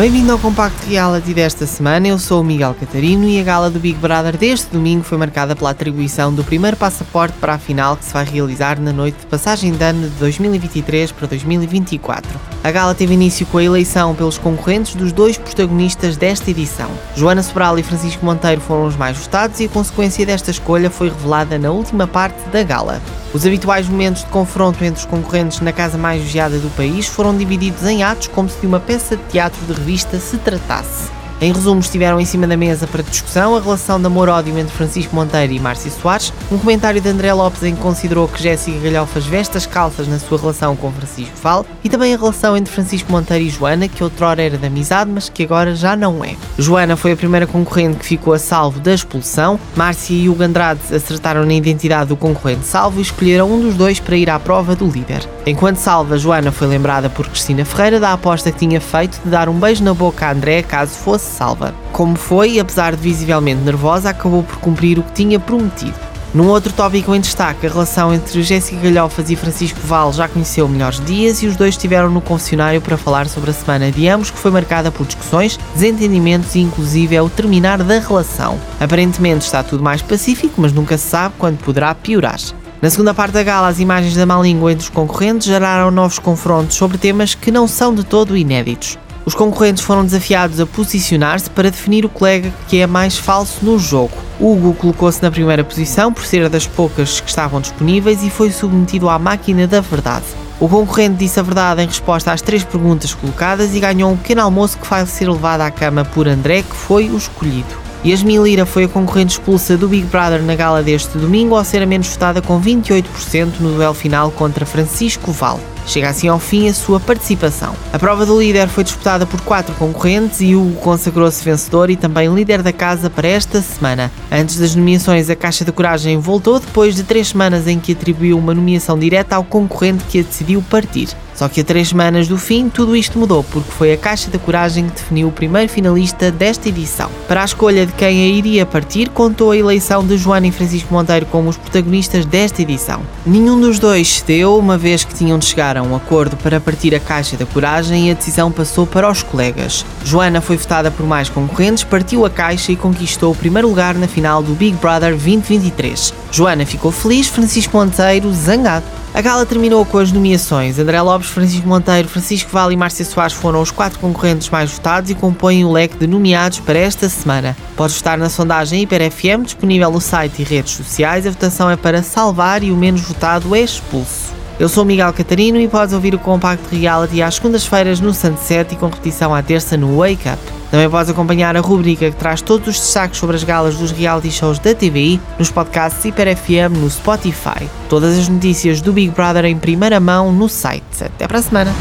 Bem-vindo ao Compacto Reality desta semana. Eu sou o Miguel Catarino e a gala do Big Brother deste domingo foi marcada pela atribuição do primeiro passaporte para a final que se vai realizar na noite de passagem de ano de 2023 para 2024. A gala teve início com a eleição pelos concorrentes dos dois protagonistas desta edição. Joana Sobral e Francisco Monteiro foram os mais votados e a consequência desta escolha foi revelada na última parte da gala. Os habituais momentos de confronto entre os concorrentes na casa mais vigiada do país foram divididos em atos como se de uma peça de teatro de revista se tratasse. Em resumo, estiveram em cima da mesa para discussão a relação de amor-ódio entre Francisco Monteiro e Márcio Soares, um comentário de André Lopes em que considerou que Jéssica Galhofas veste as calças na sua relação com Francisco Val, e também a relação entre Francisco Monteiro e Joana, que outrora era de amizade, mas que agora já não é. Joana foi a primeira concorrente que ficou a salvo da expulsão, Márcia e Hugo Andrade acertaram na identidade do concorrente salvo e escolheram um dos dois para ir à prova do líder. Enquanto salva, Joana foi lembrada por Cristina Ferreira da aposta que tinha feito de dar um beijo na boca a André caso fosse salva. Como foi, apesar de visivelmente nervosa, acabou por cumprir o que tinha prometido. Num outro tópico em destaque, a relação entre Jéssica Galhofas e Francisco Val já conheceu melhores dias e os dois estiveram no confessionário para falar sobre a semana de ambos, que foi marcada por discussões, desentendimentos e inclusive é o terminar da relação. Aparentemente está tudo mais pacífico, mas nunca se sabe quando poderá piorar. Na segunda parte da gala, as imagens da má língua entre os concorrentes geraram novos confrontos sobre temas que não são de todo inéditos. Os concorrentes foram desafiados a posicionar-se para definir o colega que é mais falso no jogo. Hugo colocou-se na primeira posição por ser das poucas que estavam disponíveis e foi submetido à máquina da verdade. O concorrente disse a verdade em resposta às três perguntas colocadas e ganhou um pequeno almoço que vai ser levado à cama por André, que foi o escolhido. Yasmin Lira foi a concorrente expulsa do Big Brother na gala deste domingo ao ser a menos votada com 28% no duelo final contra Francisco Val. Chega assim ao fim a sua participação. A prova do líder foi disputada por quatro concorrentes e Hugo consagrou-se vencedor e também líder da casa para esta semana. Antes das nomeações, a Caixa da Coragem voltou depois de três semanas em que atribuiu uma nomeação direta ao concorrente que a decidiu partir. Só que a três semanas do fim, tudo isto mudou, porque foi a Caixa da Coragem que definiu o primeiro finalista desta edição. Para a escolha de quem a iria partir, contou a eleição de Joana e Francisco Monteiro como os protagonistas desta edição. Nenhum dos dois cedeu, uma vez que tinham de chegar a um acordo para partir a Caixa da Coragem e a decisão passou para os colegas. Joana foi votada por mais concorrentes, partiu a Caixa e conquistou o primeiro lugar na final do Big Brother 2023. Joana ficou feliz, Francisco Monteiro zangado. A gala terminou com as nomeações. André Lopes, Francisco Monteiro, Francisco Vale e Márcia Soares foram os quatro concorrentes mais votados e compõem o leque de nomeados para esta semana. Pode votar na sondagem Hiper FM, disponível no site e redes sociais. A votação é para salvar e o menos votado é expulso. Eu sou Miguel Catarino e podes ouvir o Compacto Reality às segundas-feiras no Sunset e com repetição à terça no Wake Up. Também podes acompanhar a rubrica que traz todos os destaques sobre as galas dos reality shows da TVI nos podcasts Hiper FM no Spotify. Todas as notícias do Big Brother em primeira mão no site. Até para a semana!